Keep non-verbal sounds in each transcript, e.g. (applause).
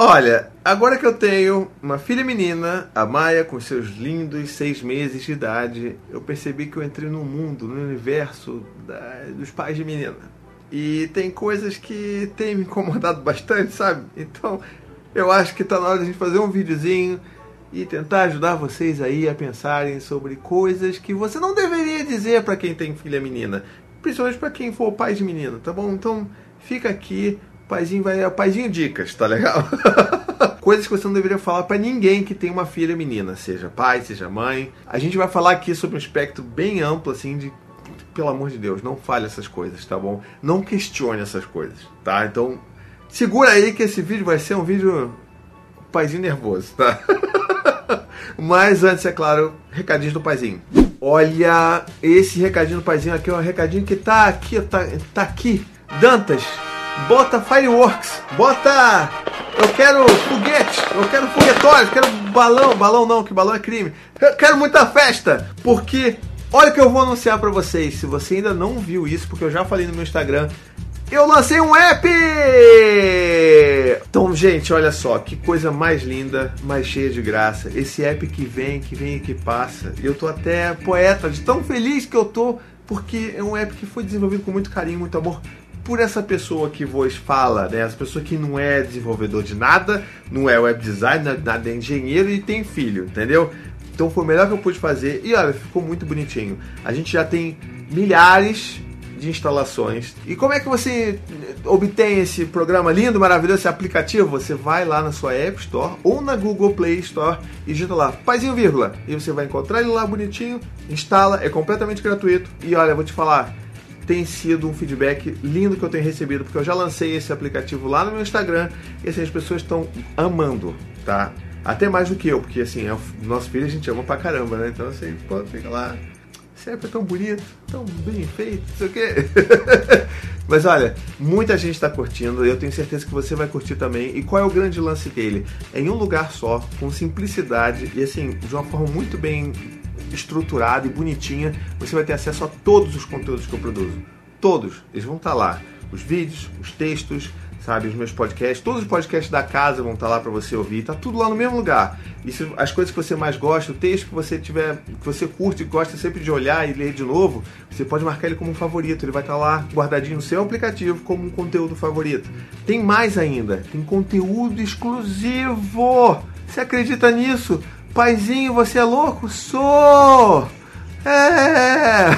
Olha, agora que eu tenho uma filha menina, a Maia, com seus lindos seis meses de idade, eu percebi que eu entrei no mundo, no universo da, dos pais de menina. E tem coisas que têm me incomodado bastante, sabe? Então, eu acho que tá na hora de a gente fazer um videozinho e tentar ajudar vocês aí a pensarem sobre coisas que você não deveria dizer para quem tem filha menina, principalmente para quem for pai de menina, tá bom? Então, fica aqui Paizinho vai. É paizinho dicas, tá legal? (laughs) Coisas que você não deveria falar para ninguém que tem uma filha menina, seja pai, seja mãe. A gente vai falar aqui sobre um espectro bem amplo, assim, de. Pelo amor de Deus, não fale essas coisas, tá bom? Não questione essas coisas, tá? Então, segura aí que esse vídeo vai ser um vídeo. Paizinho nervoso, tá? (laughs) Mas antes, é claro, recadinho do paizinho. Olha, esse recadinho do paizinho aqui é um recadinho que tá aqui, tá, tá aqui. Dantas, bota fireworks, bota. Eu quero foguete, eu quero foguetório, eu quero balão, balão não, que balão é crime. Eu quero muita festa, porque olha o que eu vou anunciar para vocês. Se você ainda não viu isso, porque eu já falei no meu Instagram, eu lancei um app! Então, gente, olha só, que coisa mais linda, mais cheia de graça. Esse app que vem, que vem e que passa. Eu tô até poeta de tão feliz que eu tô, porque é um app que foi desenvolvido com muito carinho, muito amor por essa pessoa que vos fala, né? Essa pessoa que não é desenvolvedor de nada, não é web designer, nada é engenheiro e tem filho, entendeu? Então foi o melhor que eu pude fazer e olha, ficou muito bonitinho. A gente já tem milhares de instalações. E como é que você obtém esse programa lindo, maravilhoso, esse aplicativo? Você vai lá na sua App Store ou na Google Play Store e digita lá, paizinho vírgula. E você vai encontrar ele lá bonitinho, instala, é completamente gratuito. E olha, vou te falar, tem sido um feedback lindo que eu tenho recebido, porque eu já lancei esse aplicativo lá no meu Instagram e assim, as pessoas estão amando, tá? Até mais do que eu, porque assim, é o nosso filho a gente ama pra caramba, né? Então assim, pô, fica lá. App é tão bonito, tão bem feito, não sei o quê. (laughs) Mas olha, muita gente está curtindo, eu tenho certeza que você vai curtir também. E qual é o grande lance dele? É em um lugar só, com simplicidade e assim, de uma forma muito bem estruturada e bonitinha, você vai ter acesso a todos os conteúdos que eu produzo. Todos, eles vão estar lá. Os vídeos, os textos, sabe, os meus podcasts, todos os podcasts da casa vão estar lá para você ouvir, tá tudo lá no mesmo lugar. E se, as coisas que você mais gosta, o texto que você tiver, que você curte e gosta sempre de olhar e ler de novo, você pode marcar ele como um favorito, ele vai estar lá guardadinho no seu aplicativo como um conteúdo favorito. Tem mais ainda, tem conteúdo exclusivo. Você acredita nisso? Paizinho, você é louco? Sou! É!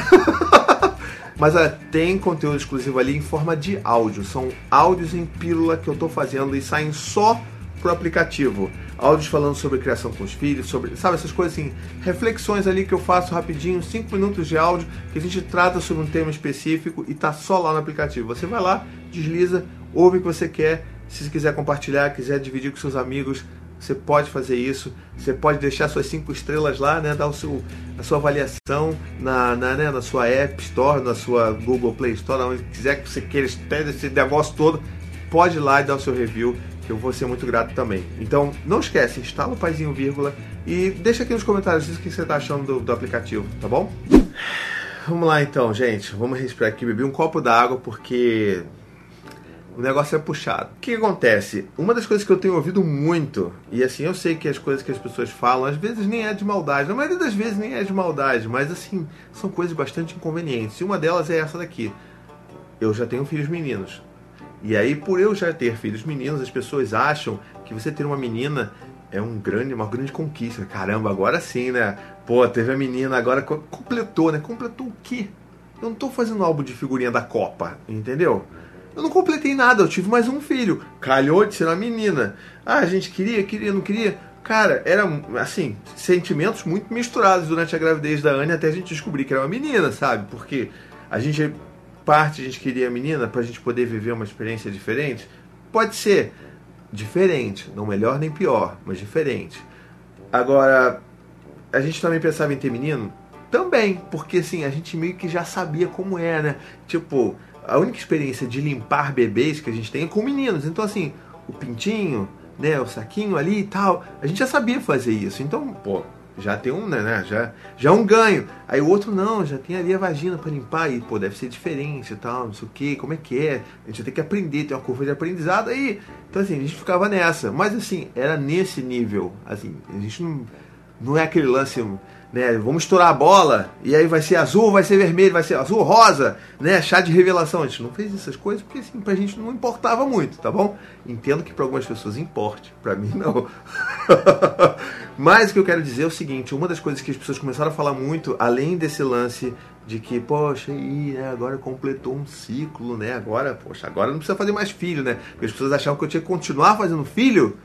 (laughs) Mas olha, tem conteúdo exclusivo ali em forma de áudio. São áudios em pílula que eu estou fazendo e saem só pro aplicativo. Áudios falando sobre criação com os filhos, sobre, sabe, essas coisas assim, reflexões ali que eu faço rapidinho, 5 minutos de áudio, que a gente trata sobre um tema específico e tá só lá no aplicativo. Você vai lá, desliza, ouve o que você quer. Se quiser compartilhar, quiser dividir com seus amigos, você pode fazer isso. Você pode deixar suas cinco estrelas lá, né? Dar o seu, a sua avaliação na, na, né? na sua App Store, na sua Google Play Store, onde quiser que você queira esse negócio todo. Pode ir lá e dar o seu review, que eu vou ser muito grato também. Então, não esquece, instala o Paizinho Vírgula e deixa aqui nos comentários o que você está achando do, do aplicativo, tá bom? Vamos lá então, gente. Vamos respirar aqui, beber um copo d'água, porque o negócio é puxado. O que acontece? Uma das coisas que eu tenho ouvido muito, e assim, eu sei que as coisas que as pessoas falam, às vezes nem é de maldade, na maioria das vezes nem é de maldade, mas assim, são coisas bastante inconvenientes. E uma delas é essa daqui. Eu já tenho filhos meninos. E aí, por eu já ter filhos meninos, as pessoas acham que você ter uma menina é um grande, uma grande conquista. Caramba, agora sim, né? Pô, teve a menina, agora completou, né? Completou o quê? Eu não tô fazendo álbum de figurinha da Copa, entendeu? Eu não completei nada, eu tive mais um filho. Calhou de ser uma menina. Ah, a gente queria, queria, não queria. Cara, eram, assim, sentimentos muito misturados durante a gravidez da Anne até a gente descobrir que era uma menina, sabe? Porque a gente, parte, a gente queria a menina pra gente poder viver uma experiência diferente. Pode ser diferente, não melhor nem pior, mas diferente. Agora, a gente também pensava em ter menino? Também, porque assim, a gente meio que já sabia como é, né? Tipo, a única experiência de limpar bebês que a gente tem é com meninos. Então, assim, o pintinho, né, o saquinho ali e tal, a gente já sabia fazer isso. Então, pô, já tem um, né, já, já é um ganho. Aí o outro não, já tem ali a vagina para limpar e, pô, deve ser diferente e tal, não sei o que, como é que é? A gente tem que aprender, tem uma curva de aprendizado aí. Então, assim, a gente ficava nessa. Mas, assim, era nesse nível, assim, a gente não, não é aquele lance né? Vamos estourar a bola e aí vai ser azul, vai ser vermelho, vai ser azul, rosa, né? Chá de revelação. A gente não fez essas coisas porque assim, pra gente não importava muito, tá bom? Entendo que para algumas pessoas importe, para mim não. (laughs) Mas o que eu quero dizer é o seguinte: uma das coisas que as pessoas começaram a falar muito, além desse lance de que, poxa, aí, né, agora completou um ciclo, né? Agora, poxa, agora não precisa fazer mais filho, né? Porque as pessoas achavam que eu tinha que continuar fazendo filho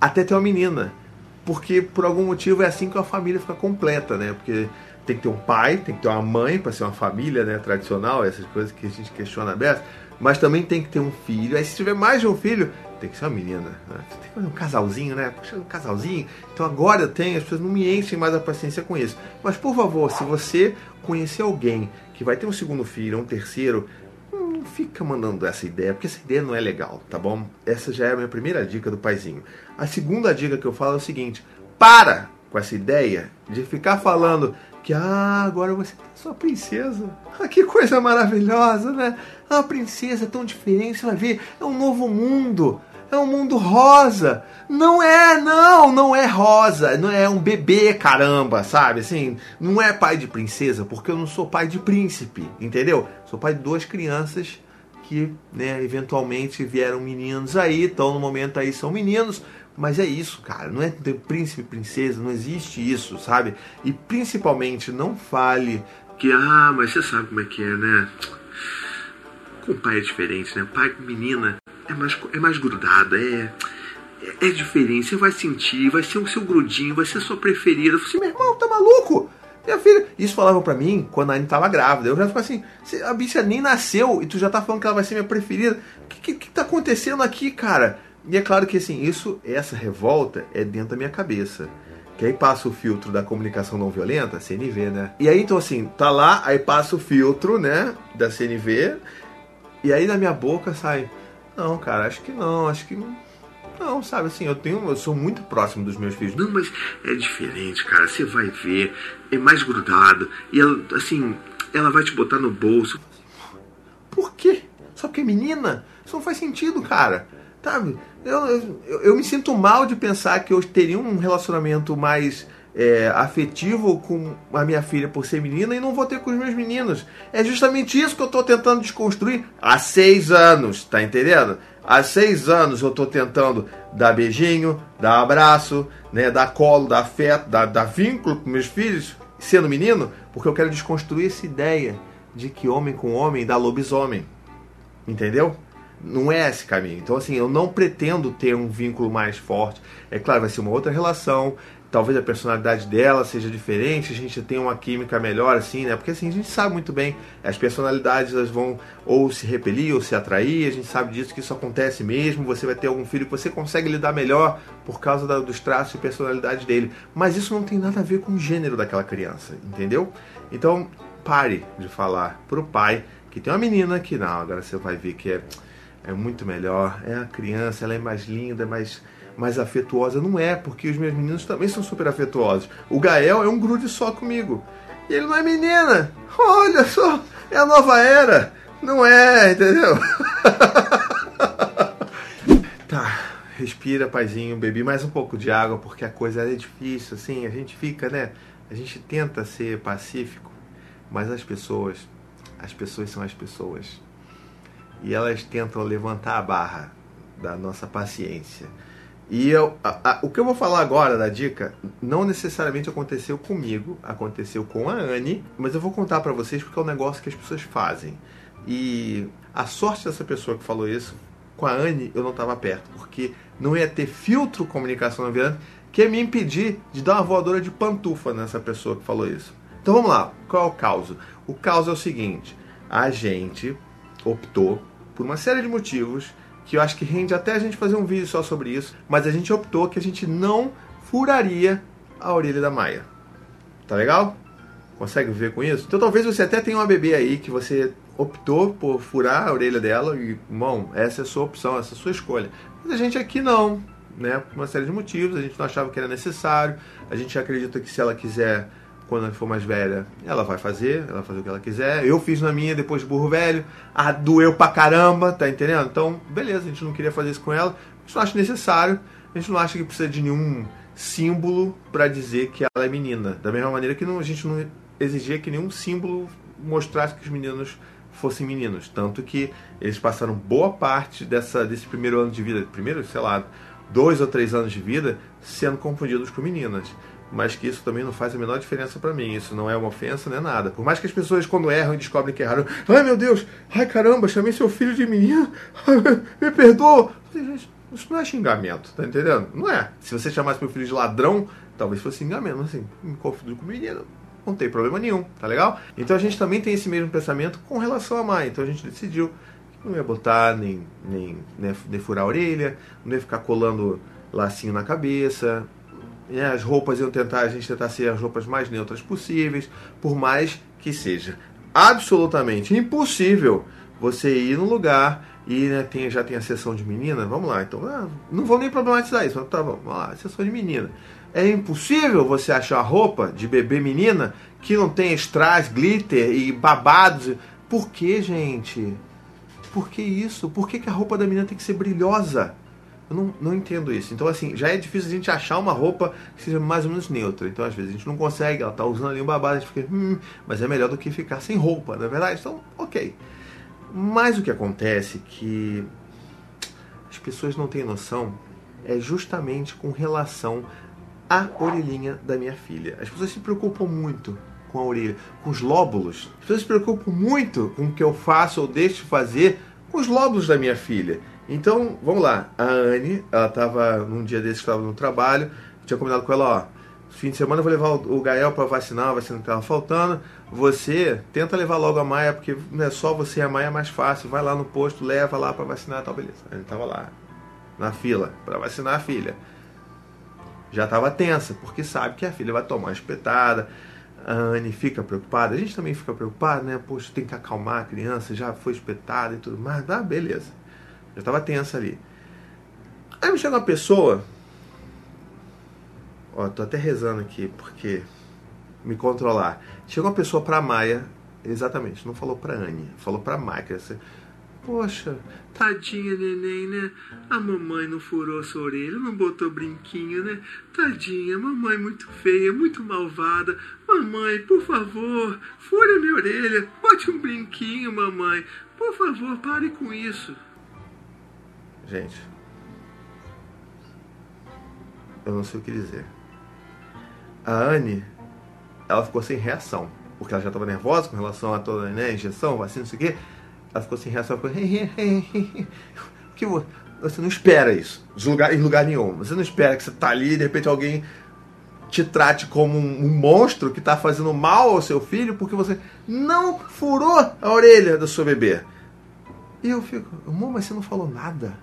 até ter uma menina porque por algum motivo é assim que a família fica completa, né? Porque tem que ter um pai, tem que ter uma mãe para ser uma família, né? Tradicional, essas coisas que a gente questiona aberto. Mas também tem que ter um filho. Aí se tiver mais de um filho, tem que ser uma menina. Né? Tem que fazer um casalzinho, né? Puxa, um casalzinho. Então agora eu tenho, as pessoas não me enchem mais a paciência com isso. Mas por favor, se você conhecer alguém que vai ter um segundo filho, um terceiro, fica mandando essa ideia, porque essa ideia não é legal, tá bom? Essa já é a minha primeira dica do paizinho. A segunda dica que eu falo é o seguinte: para com essa ideia de ficar falando que ah, agora você tem sua princesa. (laughs) Ah, que coisa maravilhosa, né? Ah, a princesa é tão diferente, você vai ver, é um novo mundo é um mundo rosa. Não é, não, não é rosa, não é um bebê, caramba, sabe? Assim, não é pai de princesa, porque eu não sou pai de príncipe, entendeu? Sou pai de duas crianças que, né, eventualmente vieram meninos aí, estão no momento aí são meninos, mas é isso, cara, não é ter príncipe e princesa, não existe isso, sabe? E principalmente não fale que, ah, mas você sabe como é que é, né? Com pai é diferente, né? Pai com menina é mais, é mais grudado, é, é, é diferente. Você vai sentir, vai ser o seu grudinho, vai ser a sua preferida. Eu falei assim, meu irmão, tá maluco? Minha filha. Isso falavam para mim quando a Anne tava grávida. Eu já falei assim: a bicha nem nasceu e tu já tá falando que ela vai ser minha preferida. O que, que, que tá acontecendo aqui, cara? E é claro que assim, isso, essa revolta é dentro da minha cabeça. Que aí passa o filtro da comunicação não violenta, CNV, né? E aí então assim, tá lá, aí passa o filtro, né, da CNV, e aí da minha boca sai não, cara, acho que não, acho que não. Não, sabe assim, eu tenho, eu sou muito próximo dos meus filhos. Não, mas é diferente, cara. Você vai ver, é mais grudado e ela, assim, ela vai te botar no bolso. Por quê? Só porque é menina? Isso não faz sentido, cara. Sabe? Eu, eu, eu me sinto mal de pensar que eu teria um relacionamento mais é, afetivo com a minha filha por ser menina e não vou ter com os meus meninos. É justamente isso que eu estou tentando desconstruir há seis anos, tá entendendo? Há seis anos eu estou tentando dar beijinho, dar abraço, né, dar colo, dar afeto, dar, dar vínculo com meus filhos, sendo menino, porque eu quero desconstruir essa ideia de que homem com homem dá lobisomem. Entendeu? Não é esse caminho. Então, assim, eu não pretendo ter um vínculo mais forte. É claro, vai ser uma outra relação, talvez a personalidade dela seja diferente, a gente tenha uma química melhor, assim, né? Porque assim, a gente sabe muito bem, as personalidades elas vão ou se repelir ou se atrair, a gente sabe disso que isso acontece mesmo, você vai ter algum filho que você consegue lidar melhor por causa da, dos traços e personalidade dele. Mas isso não tem nada a ver com o gênero daquela criança, entendeu? Então, pare de falar pro pai que tem uma menina que não, agora você vai ver que é, é muito melhor, é a criança, ela é mais linda, mais mais afetuosa. Não é, porque os meus meninos também são super afetuosos. O Gael é um grude só comigo. E ele não é menina. Olha só, é a nova era. Não é, entendeu? (laughs) tá, respira, paizinho. Bebi mais um pouco de água porque a coisa é difícil, assim. A gente fica, né? A gente tenta ser pacífico, mas as pessoas, as pessoas são as pessoas. E elas tentam levantar a barra da nossa paciência. E eu, a, a, o que eu vou falar agora da dica não necessariamente aconteceu comigo, aconteceu com a Anne, mas eu vou contar para vocês porque é um negócio que as pessoas fazem. E a sorte dessa pessoa que falou isso, com a Anne eu não estava perto, porque não ia ter filtro comunicação não violenta que ia me impedir de dar uma voadora de pantufa nessa pessoa que falou isso. Então vamos lá, qual é o caso? O caso é o seguinte: a gente optou, por uma série de motivos, que eu acho que rende até a gente fazer um vídeo só sobre isso, mas a gente optou que a gente não furaria a orelha da Maia. Tá legal? Consegue ver com isso? Então talvez você até tenha uma bebê aí que você optou por furar a orelha dela e, bom, essa é a sua opção, essa é a sua escolha. Mas a gente aqui não. né? Por uma série de motivos, a gente não achava que era necessário, a gente acredita que se ela quiser, quando ela for mais velha, ela vai fazer, ela vai fazer o que ela quiser. Eu fiz na minha depois de burro velho, ah, doeu pra caramba, tá entendendo? Então, beleza, a gente não queria fazer isso com ela, a gente não acha necessário, a gente não acha que precisa de nenhum símbolo para dizer que ela é menina. Da mesma maneira que não, a gente não exigia que nenhum símbolo mostrasse que os meninos fossem meninos. Tanto que eles passaram boa parte dessa, desse primeiro ano de vida, primeiro, sei lá, dois ou três anos de vida, sendo confundidos com meninas. Mas que isso também não faz a menor diferença para mim. Isso não é uma ofensa, não é nada. Por mais que as pessoas, quando erram e descobrem que erraram, ai meu Deus, ai caramba, chamei seu filho de menina, me perdoa. Isso não é xingamento, tá entendendo? Não é. Se você chamasse meu filho de ladrão, talvez fosse xingamento. Assim, me confundiu com menino não tem problema nenhum, tá legal? Então a gente também tem esse mesmo pensamento com relação a Mai. Então a gente decidiu que não ia botar nem, nem, nem, nem furar a orelha, não ia ficar colando lacinho na cabeça. Né? As roupas iam tentar, a gente tentar ser as roupas mais neutras possíveis, por mais que seja absolutamente impossível você ir num lugar e né, tem, já tem a sessão de menina, vamos lá, então ah, não vou nem problematizar isso, mas tá bom, vamos lá, sessão de menina. É impossível você achar roupa de bebê menina que não tem strass, glitter e babados. Por que, gente? Por que isso? Por que, que a roupa da menina tem que ser brilhosa? Eu não, não entendo isso. Então, assim, já é difícil a gente achar uma roupa que seja mais ou menos neutra. Então, às vezes, a gente não consegue, ela tá usando ali um babado, a gente fica, hum, mas é melhor do que ficar sem roupa, não é verdade? Então, ok. Mas o que acontece é que as pessoas não têm noção é justamente com relação a orelhinha da minha filha. As pessoas se preocupam muito com a orelha, com os lóbulos. As pessoas se preocupam muito com o que eu faço ou deixo de fazer com os lóbulos da minha filha. Então, vamos lá. A Anne, ela estava num dia desses que estava no trabalho, tinha combinado com ela, ó, fim de semana eu vou levar o Gael para vacinar, a vacina que estava faltando. Você tenta levar logo a Maia, porque não é só você e a Maia é mais fácil. Vai lá no posto, leva lá para vacinar, tal, beleza. Gente tava lá na fila para vacinar a filha já estava tensa, porque sabe que a filha vai tomar uma espetada. A Anne fica preocupada, a gente também fica preocupado, né? Poxa, tem que acalmar a criança, já foi espetada e tudo mais. Ah, beleza. Já estava tensa ali. Aí me chega uma pessoa. Ó, tô até rezando aqui, porque. Me controlar. Chega uma pessoa pra Maia, exatamente, não falou pra Anne, falou pra Maia. Poxa, tadinha neném, né? A mamãe não furou sua orelha, não botou brinquinho, né? Tadinha, mamãe muito feia, muito malvada. Mamãe, por favor, fure minha orelha, bote um brinquinho, mamãe. Por favor, pare com isso. Gente, eu não sei o que dizer. A Anne, ela ficou sem reação, porque ela já estava nervosa com relação a toda né, injeção, vacina, não sei o quê. Ela ficou sem reação, ficou. que você não espera isso de lugar, em lugar nenhum. Você não espera que você tá ali e de repente alguém te trate como um monstro que está fazendo mal ao seu filho porque você não furou a orelha do seu bebê. E eu fico, amor, mas você não falou nada.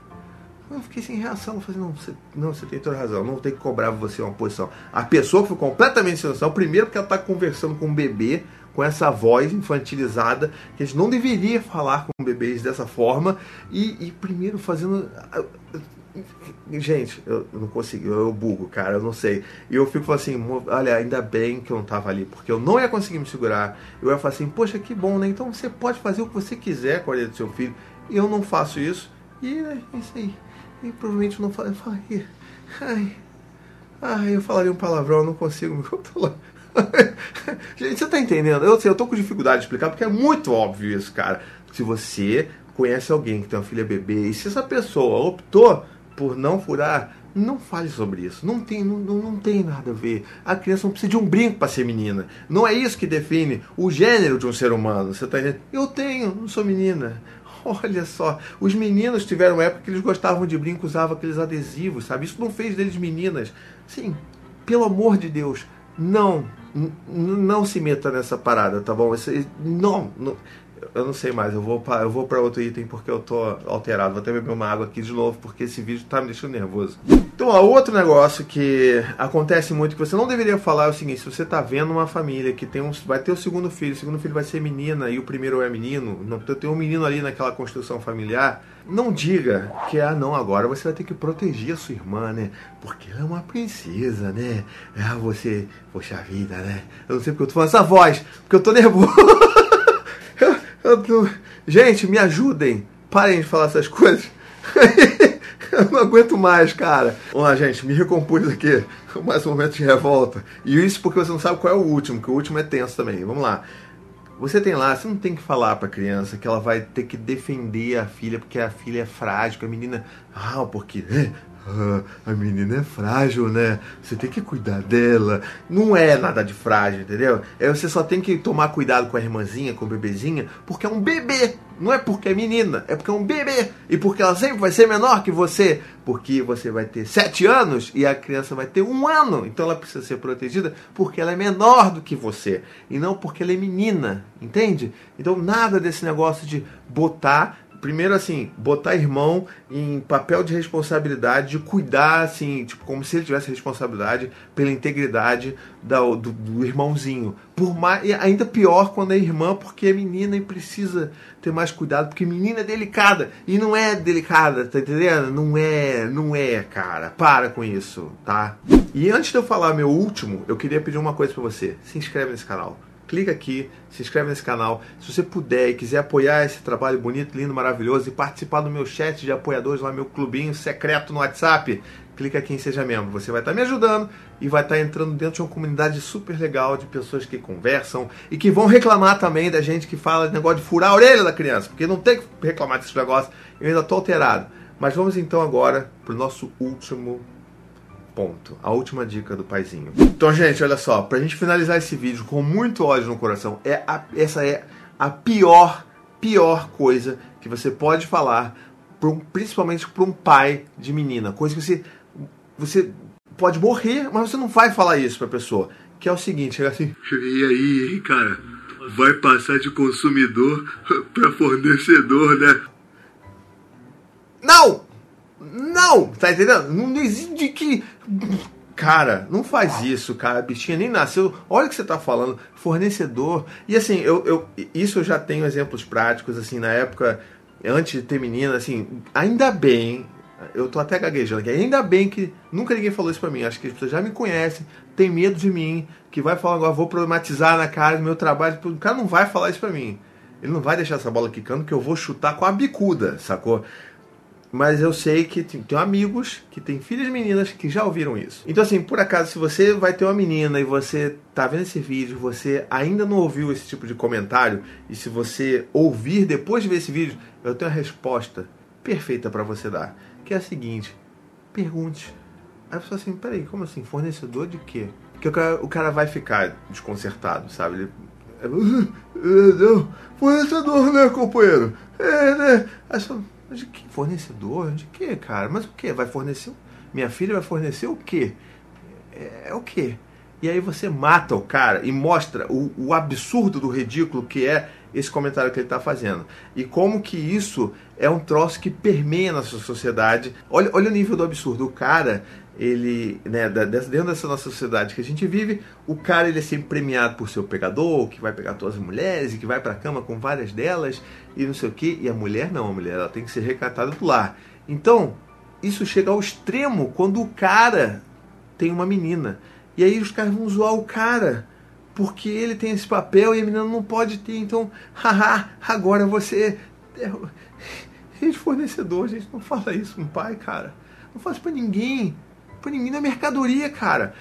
Eu fiquei sem reação. Eu falei, não, você, não, você tem toda razão. Não tem que cobrar você uma posição. A pessoa foi completamente sem noção, primeiro porque ela está conversando com um bebê com essa voz infantilizada, que a gente não deveria falar com bebês dessa forma, e, e primeiro fazendo. Gente, eu não consigo, eu bugo, cara, eu não sei. E eu fico assim, olha, ainda bem que eu não tava ali, porque eu não ia conseguir me segurar. Eu ia falar assim, poxa, que bom, né? Então você pode fazer o que você quiser com a orelha do seu filho. Eu não faço isso. E é isso aí. E provavelmente não falei. Ai, ai, eu falaria um palavrão, eu não consigo me controlar. (laughs) Gente, você tá entendendo? Eu, eu tô com dificuldade de explicar porque é muito óbvio isso, cara. Se você conhece alguém que tem uma filha bebê e se essa pessoa optou por não furar, não fale sobre isso. Não tem, não, não tem nada a ver. A criança não precisa de um brinco para ser menina. Não é isso que define o gênero de um ser humano. Você tá entendendo? Eu tenho, não sou menina. Olha só, os meninos tiveram época que eles gostavam de brinco, usavam aqueles adesivos, sabe? Isso não fez deles meninas. Sim, pelo amor de Deus, não não se meta nessa parada, tá bom? Esse, não, não, Eu não sei mais, eu vou pra, eu vou para outro item porque eu tô alterado. Vou até beber uma água aqui de novo porque esse vídeo tá me deixando nervoso. Então, ó, outro negócio que acontece muito que você não deveria falar é o seguinte: se você tá vendo uma família que tem um, vai ter o segundo filho, o segundo filho vai ser menina e o primeiro é menino, não tem um menino ali naquela construção familiar, não diga que ah não, agora você vai ter que proteger a sua irmã, né? Porque ela é uma princesa, né? Ah, você, poxa vida, né? Eu não sei porque eu tô falando essa voz, porque eu tô nervoso. (laughs) Gente, me ajudem. Parem de falar essas coisas. (laughs) Eu não aguento mais, cara. Vamos lá, gente, me recompus aqui. Mais um momento de revolta. E isso porque você não sabe qual é o último, que o último é tenso também. Vamos lá. Você tem lá, você não tem que falar pra criança que ela vai ter que defender a filha porque a filha é frágil, a menina. Ah, porque ah, a menina é frágil, né? Você tem que cuidar dela. Não é nada de frágil, entendeu? É você só tem que tomar cuidado com a irmãzinha, com o bebezinha, porque é um bebê. Não é porque é menina, é porque é um bebê. E porque ela sempre vai ser menor que você. Porque você vai ter sete anos e a criança vai ter um ano. Então ela precisa ser protegida porque ela é menor do que você. E não porque ela é menina. Entende? Então nada desse negócio de botar primeiro assim, botar irmão em papel de responsabilidade, de cuidar, assim, tipo, como se ele tivesse responsabilidade pela integridade da, do, do, irmãozinho. Por mais, e ainda pior quando é irmã, porque é menina e precisa ter mais cuidado, porque menina é delicada. E não é delicada, tá entendendo? Não é, não é, cara. Para com isso, tá? E antes de eu falar meu último, eu queria pedir uma coisa para você. Se inscreve nesse canal clica aqui, se inscreve nesse canal. Se você puder e quiser apoiar esse trabalho bonito, lindo, maravilhoso e participar do meu chat de apoiadores lá, meu clubinho secreto no WhatsApp, clica aqui em Seja Membro. Você vai estar me ajudando e vai estar entrando dentro de uma comunidade super legal de pessoas que conversam e que vão reclamar também da gente que fala de negócio de furar a orelha da criança, porque não tem que reclamar desse negócio, eu ainda estou alterado. Mas vamos então agora para o nosso último Ponto. A última dica do paizinho. Então, gente, olha só, pra gente finalizar esse vídeo com muito ódio no coração, é a, essa é a pior, pior coisa que você pode falar, um, principalmente para um pai de menina. Coisa que você, você pode morrer, mas você não vai falar isso pra pessoa. Que é o seguinte, é assim. E aí, cara, vai passar de consumidor para fornecedor, né? Não! Não! Tá entendendo? Não existe que. Cara, não faz isso, cara. A bichinha nem nasceu. Olha o que você tá falando. Fornecedor. E assim, eu, eu, isso eu já tenho exemplos práticos, assim, na época, antes de ter menina, assim, ainda bem. Eu tô até gaguejando aqui. Ainda bem que nunca ninguém falou isso pra mim. Acho que as pessoas já me conhecem, tem medo de mim, que vai falar agora, vou problematizar na cara do meu trabalho. O cara não vai falar isso pra mim. Ele não vai deixar essa bola quicando que eu vou chutar com a bicuda, sacou? Mas eu sei que tenho amigos que têm filhas meninas que já ouviram isso. Então, assim, por acaso, se você vai ter uma menina e você tá vendo esse vídeo, você ainda não ouviu esse tipo de comentário, e se você ouvir depois de ver esse vídeo, eu tenho a resposta perfeita para você dar, que é a seguinte: pergunte. Aí a pessoa assim, peraí, como assim? Fornecedor de quê? Porque o cara, o cara vai ficar desconcertado, sabe? Ele, é, não, fornecedor, né, companheiro? É, né? Aí você de que? Fornecedor? De que, cara? Mas o que? Vai fornecer? Minha filha vai fornecer o quê? É, é o quê? E aí você mata o cara e mostra o, o absurdo do ridículo que é esse comentário que ele está fazendo. E como que isso é um troço que permeia na sua sociedade. Olha, olha o nível do absurdo. O cara, ele, né, dentro dessa nossa sociedade que a gente vive, o cara ele é sempre premiado por ser o pegador, que vai pegar todas as mulheres e que vai para a cama com várias delas e não sei o que. E a mulher não, a mulher ela tem que ser recatada do lar. Então, isso chega ao extremo quando o cara tem uma menina. E aí os caras vão zoar o cara porque ele tem esse papel e a menina não pode ter. Então, (laughs) haha, agora você. É... (laughs) Gente, fornecedor, gente, não fala isso um pai, cara. Não isso pra ninguém. Pra ninguém é mercadoria, cara.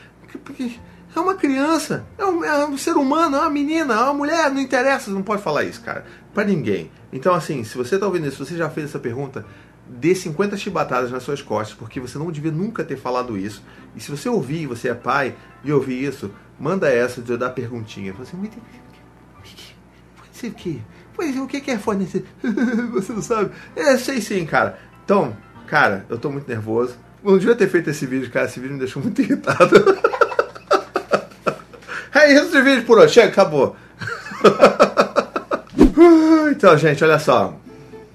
Porque é uma criança, é um, é um, ser humano, é uma menina, é uma mulher, não interessa, não pode falar isso, cara. Pra ninguém. Então, assim, se você tá ouvindo isso, se você já fez essa pergunta, dê 50 chibatadas nas suas costas, porque você não devia nunca ter falado isso. E se você ouvir, você é pai, e ouvir isso, manda essa de eu dar perguntinha. Fala assim, o que? Pois o que é fornecer? (laughs) você não sabe? É, sei sim, cara. Então, cara, eu tô muito nervoso. Eu não devia ter feito esse vídeo, cara. Esse vídeo me deixou muito irritado. (laughs) é isso de vídeo por hoje. Chega, acabou. (laughs) Então, gente, olha só.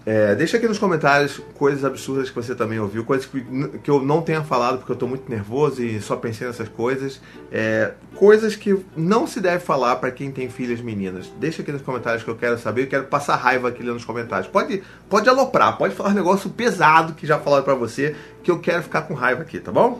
É, deixa aqui nos comentários coisas absurdas que você também ouviu, coisas que, que eu não tenha falado porque eu tô muito nervoso e só pensei nessas coisas. É, coisas que não se deve falar para quem tem filhas meninas. Deixa aqui nos comentários que eu quero saber, eu quero passar raiva aqui nos comentários. Pode, pode aloprar, pode falar um negócio pesado que já falaram para você, que eu quero ficar com raiva aqui, tá bom?